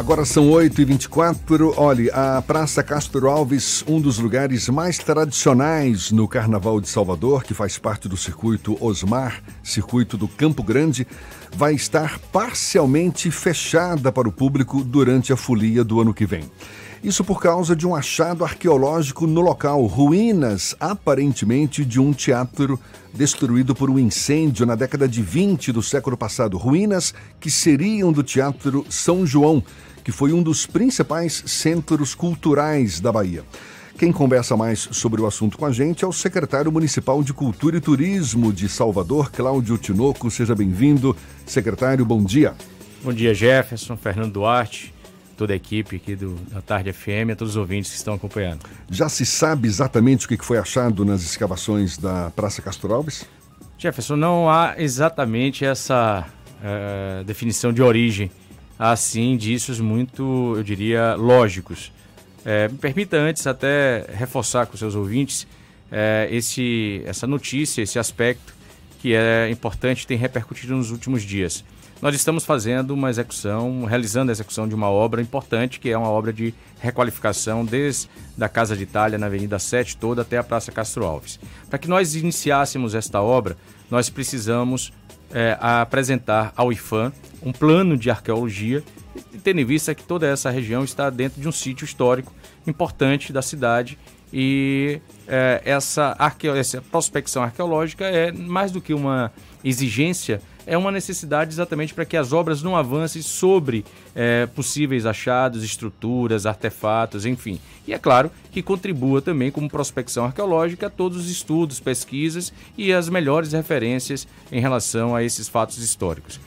Agora são 8h24. Olhe, a Praça Castro Alves, um dos lugares mais tradicionais no Carnaval de Salvador, que faz parte do circuito Osmar, circuito do Campo Grande, vai estar parcialmente fechada para o público durante a folia do ano que vem. Isso por causa de um achado arqueológico no local, ruínas aparentemente de um teatro destruído por um incêndio na década de 20 do século passado. Ruínas que seriam do Teatro São João, que foi um dos principais centros culturais da Bahia. Quem conversa mais sobre o assunto com a gente é o secretário municipal de Cultura e Turismo de Salvador, Cláudio Tinoco. Seja bem-vindo. Secretário, bom dia. Bom dia, Jefferson, Fernando Duarte toda a equipe aqui do, da Tarde FM, a todos os ouvintes que estão acompanhando. Já se sabe exatamente o que foi achado nas escavações da Praça Castro Alves? Jefferson, não há exatamente essa uh, definição de origem. Há sim indícios muito, eu diria, lógicos. É, me permita antes até reforçar com seus ouvintes é, esse, essa notícia, esse aspecto que é importante tem repercutido nos últimos dias nós estamos fazendo uma execução, realizando a execução de uma obra importante, que é uma obra de requalificação desde a Casa de Itália, na Avenida 7 toda até a Praça Castro Alves. Para que nós iniciássemos esta obra, nós precisamos é, apresentar ao IFAM um plano de arqueologia, tendo em vista que toda essa região está dentro de um sítio histórico importante da cidade e é, essa, arqueo, essa prospecção arqueológica é mais do que uma exigência é uma necessidade exatamente para que as obras não avancem sobre é, possíveis achados, estruturas, artefatos, enfim. E é claro que contribua também como prospecção arqueológica a todos os estudos, pesquisas e as melhores referências em relação a esses fatos históricos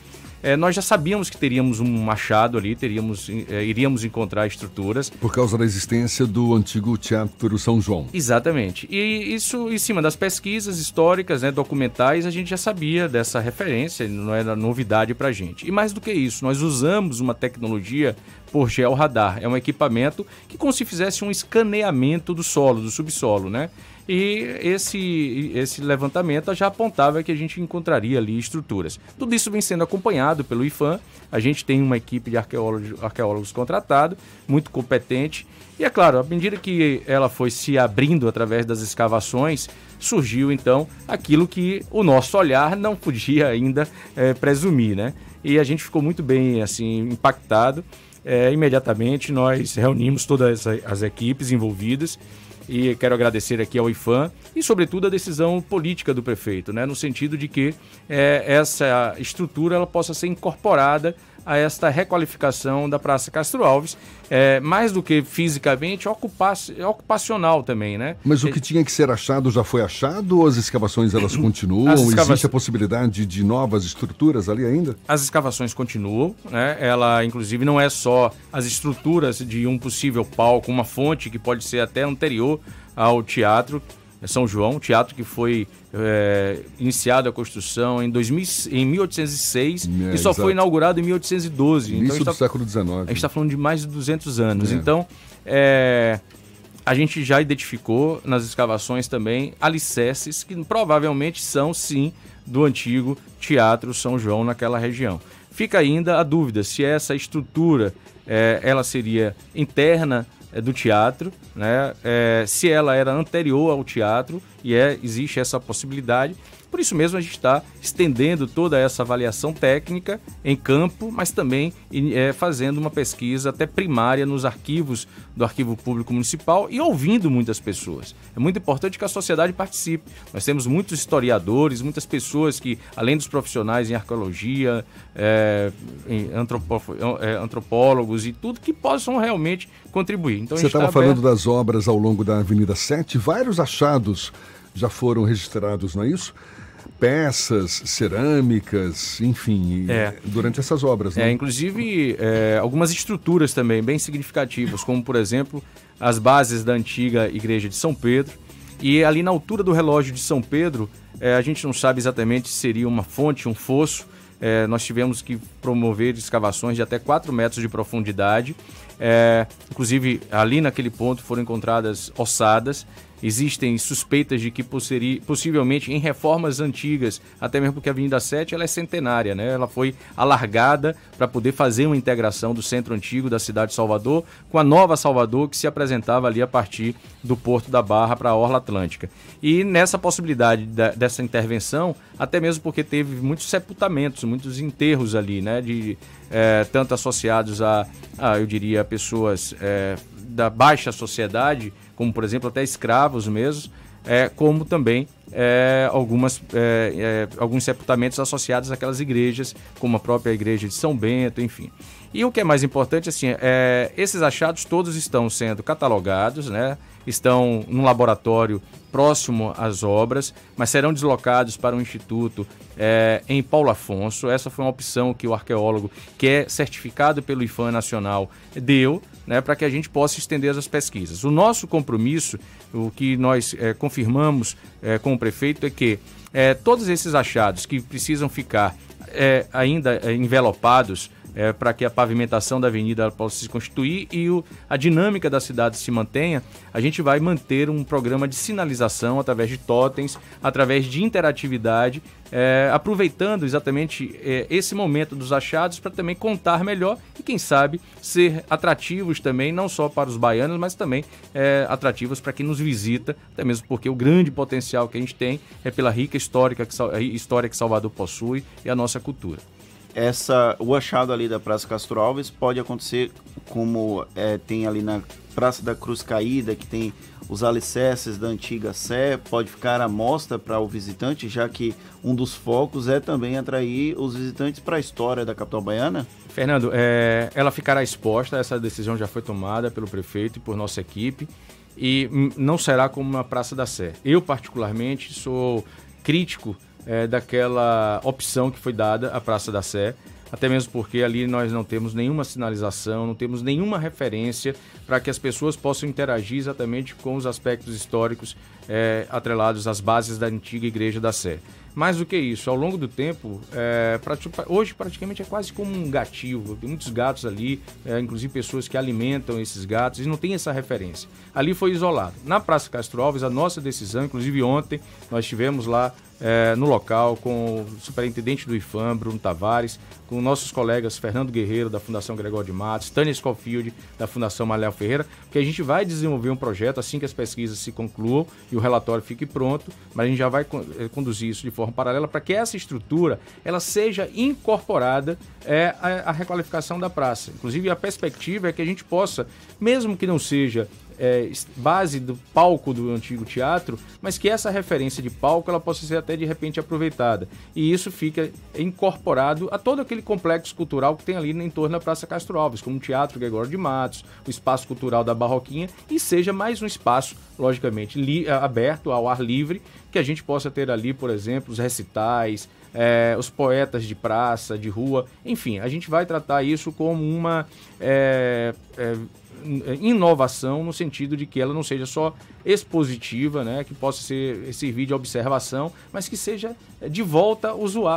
é, nós já sabíamos que teríamos um machado ali, teríamos, é, iríamos encontrar estruturas. Por causa da existência do antigo Teatro São João. Exatamente. E isso em cima das pesquisas históricas, né, documentais, a gente já sabia dessa referência, não era novidade para a gente. E mais do que isso, nós usamos uma tecnologia por georradar. É um equipamento que como se fizesse um escaneamento do solo, do subsolo, né? E esse, esse levantamento já apontava que a gente encontraria ali estruturas. Tudo isso vem sendo acompanhado pelo IFAM. A gente tem uma equipe de arqueólogos, arqueólogos contratado, muito competente. E é claro, à medida que ela foi se abrindo através das escavações, surgiu então aquilo que o nosso olhar não podia ainda é, presumir, né? E a gente ficou muito bem assim impactado. É, imediatamente nós reunimos todas as equipes envolvidas e quero agradecer aqui ao IFAM e, sobretudo, a decisão política do prefeito, né, no sentido de que é, essa estrutura ela possa ser incorporada a esta requalificação da Praça Castro Alves, é, mais do que fisicamente, ocupacional também, né? Mas o que tinha que ser achado já foi achado ou as escavações elas continuam? Escava... Existe a possibilidade de novas estruturas ali ainda? As escavações continuam, né? Ela, inclusive, não é só as estruturas de um possível palco, uma fonte que pode ser até anterior ao teatro, são João, teatro que foi é, iniciado a construção em, 2000, em 1806 é, e só exato. foi inaugurado em 1812. Início então, do tá, século XIX. A gente está falando de mais de 200 anos. É. Então, é, a gente já identificou nas escavações também alicerces que provavelmente são, sim, do antigo Teatro São João naquela região. Fica ainda a dúvida se essa estrutura é, ela seria interna é, do teatro, né? É, se ela era anterior ao teatro, e é, existe essa possibilidade, por isso mesmo a gente está estendendo toda essa avaliação técnica em campo, mas também é, fazendo uma pesquisa até primária nos arquivos do Arquivo Público Municipal e ouvindo muitas pessoas. É muito importante que a sociedade participe. Nós temos muitos historiadores, muitas pessoas que, além dos profissionais em arqueologia, é, em é, antropólogos e tudo, que possam realmente contribuir. Então, Você estava tá falando das obras ao longo da Avenida 7, vários achados já foram registrados, não é isso? Peças, cerâmicas, enfim, é. durante essas obras. Né? É, inclusive é, algumas estruturas também bem significativas, como por exemplo as bases da antiga igreja de São Pedro. E ali na altura do relógio de São Pedro, é, a gente não sabe exatamente se seria uma fonte, um fosso. É, nós tivemos que promover escavações de até 4 metros de profundidade. É, inclusive, ali naquele ponto foram encontradas ossadas existem suspeitas de que possivelmente em reformas antigas, até mesmo porque a Avenida 7 ela é centenária, né? ela foi alargada para poder fazer uma integração do centro antigo da cidade de Salvador com a nova Salvador que se apresentava ali a partir do Porto da Barra para a Orla Atlântica. E nessa possibilidade da, dessa intervenção, até mesmo porque teve muitos sepultamentos, muitos enterros ali, né? de, é, tanto associados a, a, eu diria, pessoas é, da baixa sociedade, como por exemplo até escravos mesmo, é, como também é, algumas, é, é, alguns sepultamentos associados àquelas igrejas, como a própria igreja de São Bento, enfim. E o que é mais importante, assim, é, esses achados todos estão sendo catalogados, né? estão num laboratório próximo às obras, mas serão deslocados para um instituto é, em Paulo Afonso. Essa foi uma opção que o arqueólogo, que é certificado pelo IFAM Nacional, deu né, para que a gente possa estender as pesquisas. O nosso compromisso, o que nós é, confirmamos é, com o prefeito, é que todos esses achados que precisam ficar ainda envelopados é, para que a pavimentação da avenida possa se constituir e o, a dinâmica da cidade se mantenha, a gente vai manter um programa de sinalização através de totens, através de interatividade, é, aproveitando exatamente é, esse momento dos achados para também contar melhor e, quem sabe, ser atrativos também, não só para os baianos, mas também é, atrativos para quem nos visita, até mesmo porque o grande potencial que a gente tem é pela rica histórica que, história que Salvador possui e a nossa cultura essa o achado ali da Praça Castro Alves pode acontecer como é, tem ali na Praça da Cruz Caída, que tem os alicerces da antiga Sé, pode ficar à mostra para o visitante, já que um dos focos é também atrair os visitantes para a história da capital baiana? Fernando, é, ela ficará exposta, essa decisão já foi tomada pelo prefeito e por nossa equipe, e não será como uma Praça da Sé. Eu, particularmente, sou crítico é, daquela opção que foi dada à Praça da Sé, até mesmo porque ali nós não temos nenhuma sinalização, não temos nenhuma referência para que as pessoas possam interagir exatamente com os aspectos históricos é, atrelados às bases da antiga Igreja da Sé. Mais do que isso, ao longo do tempo, é, hoje praticamente é quase como um gatilho. Tem muitos gatos ali, é, inclusive pessoas que alimentam esses gatos e não tem essa referência. Ali foi isolado. Na Praça Castro Alves, a nossa decisão, inclusive ontem, nós estivemos lá é, no local com o superintendente do IFAM, Bruno Tavares, com nossos colegas Fernando Guerreiro, da Fundação Gregório de Matos, Tânia Schofield, da Fundação Maléo Ferreira, que a gente vai desenvolver um projeto assim que as pesquisas se concluam e o relatório fique pronto, mas a gente já vai eh, conduzir isso de forma paralela para que essa estrutura ela seja incorporada é, à, à requalificação da praça. Inclusive, a perspectiva é que a gente possa, mesmo que não seja é, base do palco do antigo teatro, mas que essa referência de palco ela possa ser até de repente aproveitada. E isso fica incorporado a todo aquele complexo cultural que tem ali em torno da Praça Castro Alves, como o Teatro Gregório de Matos, o Espaço Cultural da Barroquinha, e seja mais um espaço, logicamente, aberto ao ar livre, que a gente possa ter ali, por exemplo, os recitais, é, os poetas de praça, de rua, enfim, a gente vai tratar isso como uma é, é, inovação no sentido de que ela não seja só expositiva, né, que possa ser servir de observação, mas que seja é, de volta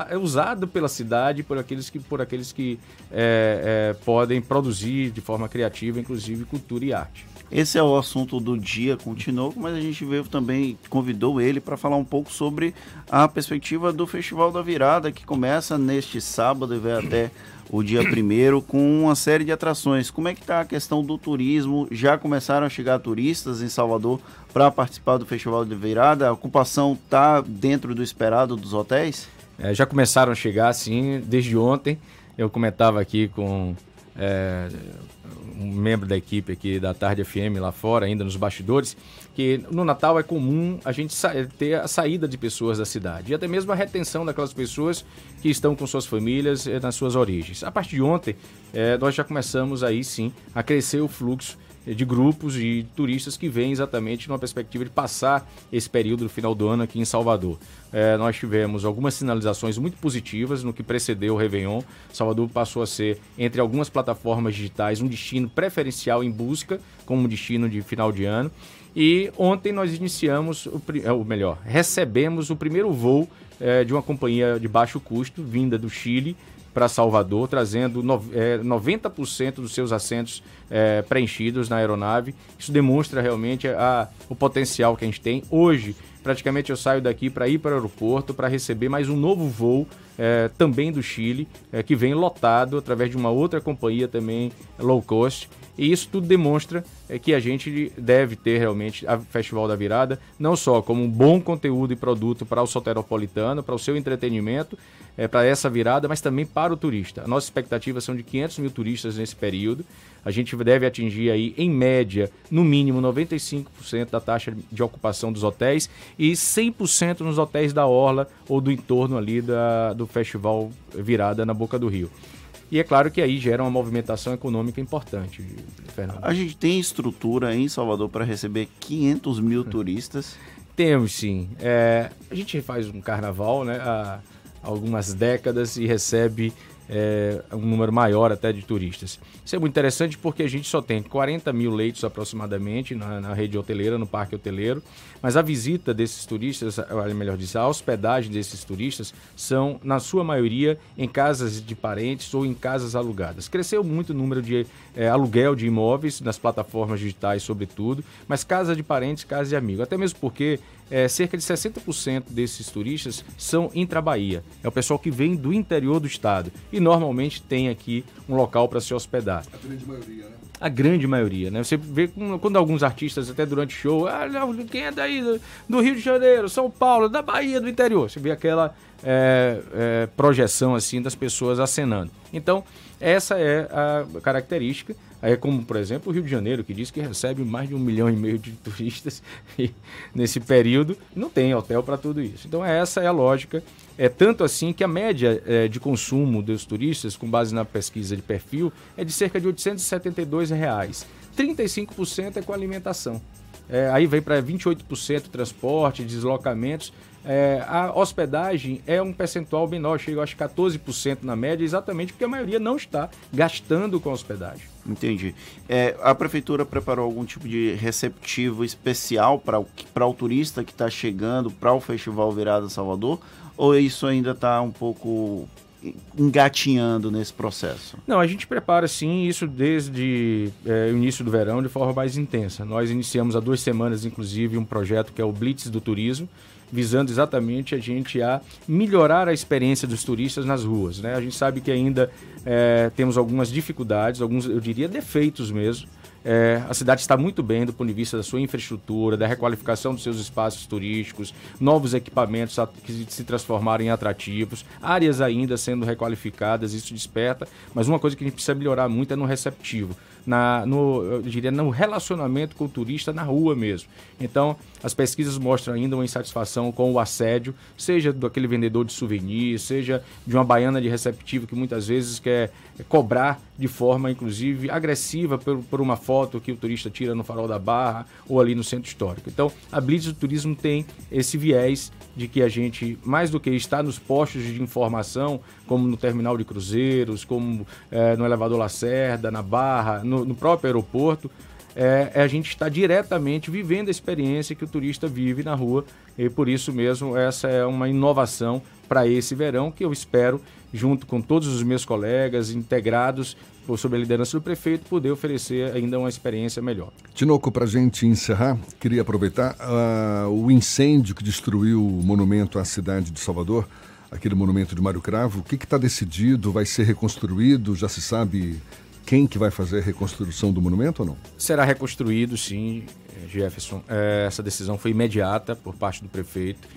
é usado pela cidade por aqueles que por aqueles que é, é, podem produzir de forma criativa, inclusive cultura e arte. Esse é o assunto do dia continuou, mas a gente veio também, convidou ele para falar um pouco sobre a perspectiva do Festival da Virada, que começa neste sábado e vai até o dia primeiro com uma série de atrações. Como é que está a questão do turismo? Já começaram a chegar turistas em Salvador para participar do Festival de Virada? A ocupação está dentro do esperado dos hotéis? É, já começaram a chegar, sim, desde ontem. Eu comentava aqui com é, um membro da equipe aqui da Tarde FM lá fora, ainda nos bastidores, que no Natal é comum a gente ter a saída de pessoas da cidade e até mesmo a retenção daquelas pessoas que estão com suas famílias eh, nas suas origens. A partir de ontem, é, nós já começamos aí sim a crescer o fluxo de grupos de turistas que vêm exatamente numa perspectiva de passar esse período do final do ano aqui em Salvador. É, nós tivemos algumas sinalizações muito positivas no que precedeu o Réveillon. Salvador passou a ser, entre algumas plataformas digitais, um destino preferencial em busca, como destino de final de ano. E ontem nós iniciamos, o, é, ou melhor, recebemos o primeiro voo é, de uma companhia de baixo custo, vinda do Chile, para Salvador, trazendo no, é, 90% dos seus assentos é, preenchidos na aeronave. Isso demonstra realmente a, o potencial que a gente tem. Hoje, praticamente eu saio daqui para ir para o aeroporto para receber mais um novo voo é, também do Chile, é, que vem lotado através de uma outra companhia também low cost. E isso tudo demonstra é, que a gente deve ter realmente a Festival da Virada, não só como um bom conteúdo e produto para o soteropolitano, para o seu entretenimento, é, para essa virada, mas também para o turista. A nossa expectativa são de 500 mil turistas nesse período. A gente deve atingir aí, em média, no mínimo 95% da taxa de ocupação dos hotéis e 100% nos hotéis da Orla ou do entorno ali da, do Festival Virada na Boca do Rio. E é claro que aí gera uma movimentação econômica importante, Fernando. A gente tem estrutura em Salvador para receber 500 mil turistas? Temos sim. É, a gente faz um carnaval né, há algumas décadas e recebe é, um número maior até de turistas. Isso é muito interessante porque a gente só tem 40 mil leitos aproximadamente na, na rede hoteleira, no parque hoteleiro, mas a visita desses turistas, melhor dizer, a hospedagem desses turistas são, na sua maioria, em casas de parentes ou em casas alugadas. Cresceu muito o número de é, aluguel de imóveis nas plataformas digitais, sobretudo, mas casa de parentes, casa de amigo. Até mesmo porque é, cerca de 60% desses turistas são intra-Bahia. É o pessoal que vem do interior do estado e normalmente tem aqui um local para se hospedar. A grande maioria, né? A grande maioria, né? Você vê quando alguns artistas, até durante o show, ah, não, quem é daí do, do, Rio de Janeiro, São Paulo, da Bahia, do interior. Você vê aquela é, é, projeção assim das pessoas acenando. Então, essa é a característica. É como, por exemplo, o Rio de Janeiro, que diz que recebe mais de um milhão e meio de turistas nesse período, não tem hotel para tudo isso. Então, essa é a lógica. É tanto assim que a média é, de consumo dos turistas, com base na pesquisa de perfil, é de cerca de 872 reais. 35% é com alimentação. É, aí vem para 28% transporte, deslocamentos. É, a hospedagem é um percentual menor, chega acho 14% na média, exatamente porque a maioria não está gastando com hospedagem. Entendi. É, a prefeitura preparou algum tipo de receptivo especial para o turista que está chegando para o Festival Virada Salvador? Ou isso ainda está um pouco engatinhando nesse processo? Não, a gente prepara sim isso desde é, o início do verão de forma mais intensa. Nós iniciamos há duas semanas, inclusive, um projeto que é o Blitz do Turismo, visando exatamente a gente a melhorar a experiência dos turistas nas ruas. Né? A gente sabe que ainda é, temos algumas dificuldades, alguns, eu diria, defeitos mesmo, é, a cidade está muito bem do ponto de vista da sua infraestrutura, da requalificação dos seus espaços turísticos, novos equipamentos que se transformaram em atrativos, áreas ainda sendo requalificadas, isso desperta. Mas uma coisa que a gente precisa melhorar muito é no receptivo, na, no, eu diria, no relacionamento com o turista na rua mesmo. Então, as pesquisas mostram ainda uma insatisfação com o assédio, seja daquele vendedor de souvenir, seja de uma baiana de receptivo que muitas vezes quer cobrar de forma, inclusive, agressiva por, por uma foto que o turista tira no farol da Barra ou ali no centro histórico. Então, a Blitz do Turismo tem esse viés de que a gente, mais do que estar nos postos de informação, como no terminal de cruzeiros, como é, no elevador Lacerda, na Barra, no, no próprio aeroporto, é, é, a gente está diretamente vivendo a experiência que o turista vive na rua e por isso mesmo essa é uma inovação para esse verão que eu espero, junto com todos os meus colegas integrados sob a liderança do prefeito, poder oferecer ainda uma experiência melhor. Tinoco, para a gente encerrar, queria aproveitar uh, o incêndio que destruiu o monumento à cidade de Salvador, aquele monumento de Mário Cravo. O que está decidido? Vai ser reconstruído? Já se sabe quem que vai fazer a reconstrução do monumento ou não? Será reconstruído, sim, Jefferson. É, essa decisão foi imediata por parte do prefeito.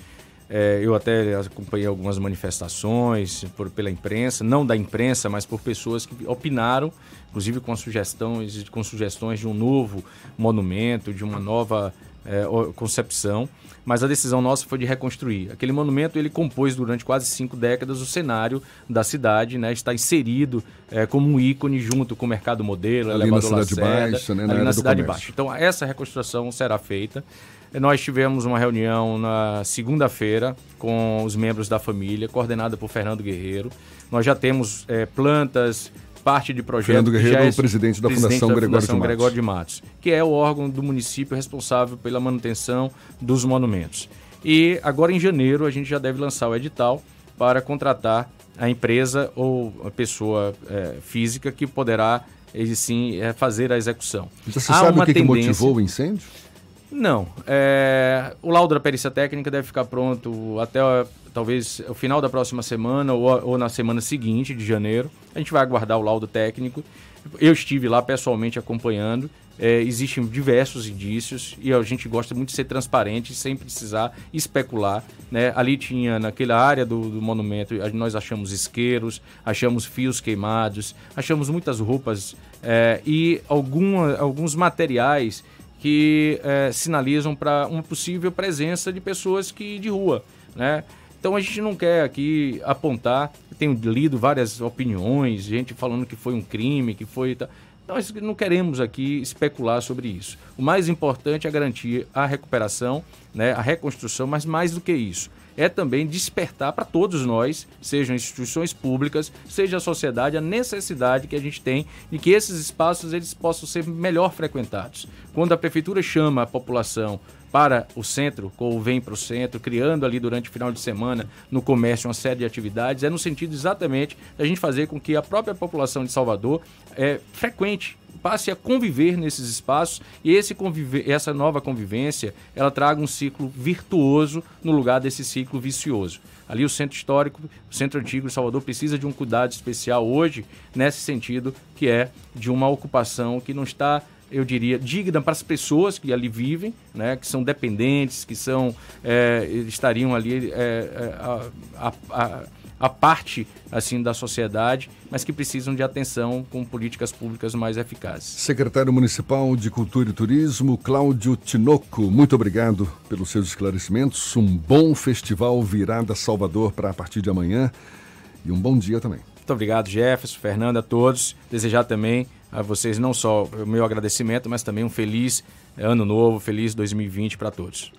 É, eu até acompanhei algumas manifestações por, pela imprensa, não da imprensa, mas por pessoas que opinaram, inclusive com sugestões, com sugestões de um novo monumento, de uma nova é, concepção, mas a decisão nossa foi de reconstruir. Aquele monumento ele compôs durante quase cinco décadas o cenário da cidade, né? está inserido é, como um ícone junto com o mercado modelo, ali na cidade Lacerda, baixa, né? na na cidade baixa. Então essa reconstrução será feita. Nós tivemos uma reunião na segunda-feira com os membros da família, coordenada por Fernando Guerreiro. Nós já temos é, plantas, parte de projeto. Fernando Guerreiro, é presidente da presidente Fundação, da Gregório, Fundação de Gregório de Matos, que é o órgão do município responsável pela manutenção dos monumentos. E agora em janeiro a gente já deve lançar o edital para contratar a empresa ou a pessoa é, física que poderá, ele sim, é, fazer a execução. Você Há sabe o que, tendência... que motivou o incêndio? Não. É, o laudo da perícia técnica deve ficar pronto até talvez o final da próxima semana ou, ou, na semana seguinte, de janeiro. A gente vai aguardar o laudo técnico. Eu estive lá pessoalmente acompanhando. É, existem diversos indícios e a gente gosta muito de ser transparente sem precisar especular. Né? Ali tinha, naquela área do, do monumento, nós achamos isqueiros, achamos fios queimados, achamos muitas roupas é, e alguma, alguns materiais que é, sinalizam para uma possível presença de pessoas que de rua, né? Então a gente não quer aqui apontar, tenho lido várias opiniões, gente falando que foi um crime, que foi nós não queremos aqui especular sobre isso. O mais importante é garantir a recuperação, né, a reconstrução, mas mais do que isso, é também despertar para todos nós, sejam instituições públicas, seja a sociedade, a necessidade que a gente tem de que esses espaços eles possam ser melhor frequentados. Quando a prefeitura chama a população para o centro, ou vem para o centro, criando ali durante o final de semana no comércio uma série de atividades, é no sentido exatamente da gente fazer com que a própria população de Salvador é, frequente passe a conviver nesses espaços e esse conviver, essa nova convivência ela traga um ciclo virtuoso no lugar desse ciclo vicioso. Ali o centro histórico, o centro antigo de Salvador precisa de um cuidado especial hoje nesse sentido que é de uma ocupação que não está eu diria, digna para as pessoas que ali vivem, né, que são dependentes, que são é, estariam ali é, é a, a, a, parte assim da sociedade, mas que precisam de atenção com políticas públicas mais eficazes. Secretário Municipal de Cultura e Turismo, Cláudio Tinoco, muito obrigado pelos seus esclarecimentos. Um bom festival Virada Salvador para a partir de amanhã e um bom dia também. Muito obrigado, Jefferson, Fernando, a todos. Desejar também a vocês não só o meu agradecimento, mas também um feliz ano novo, feliz 2020 para todos.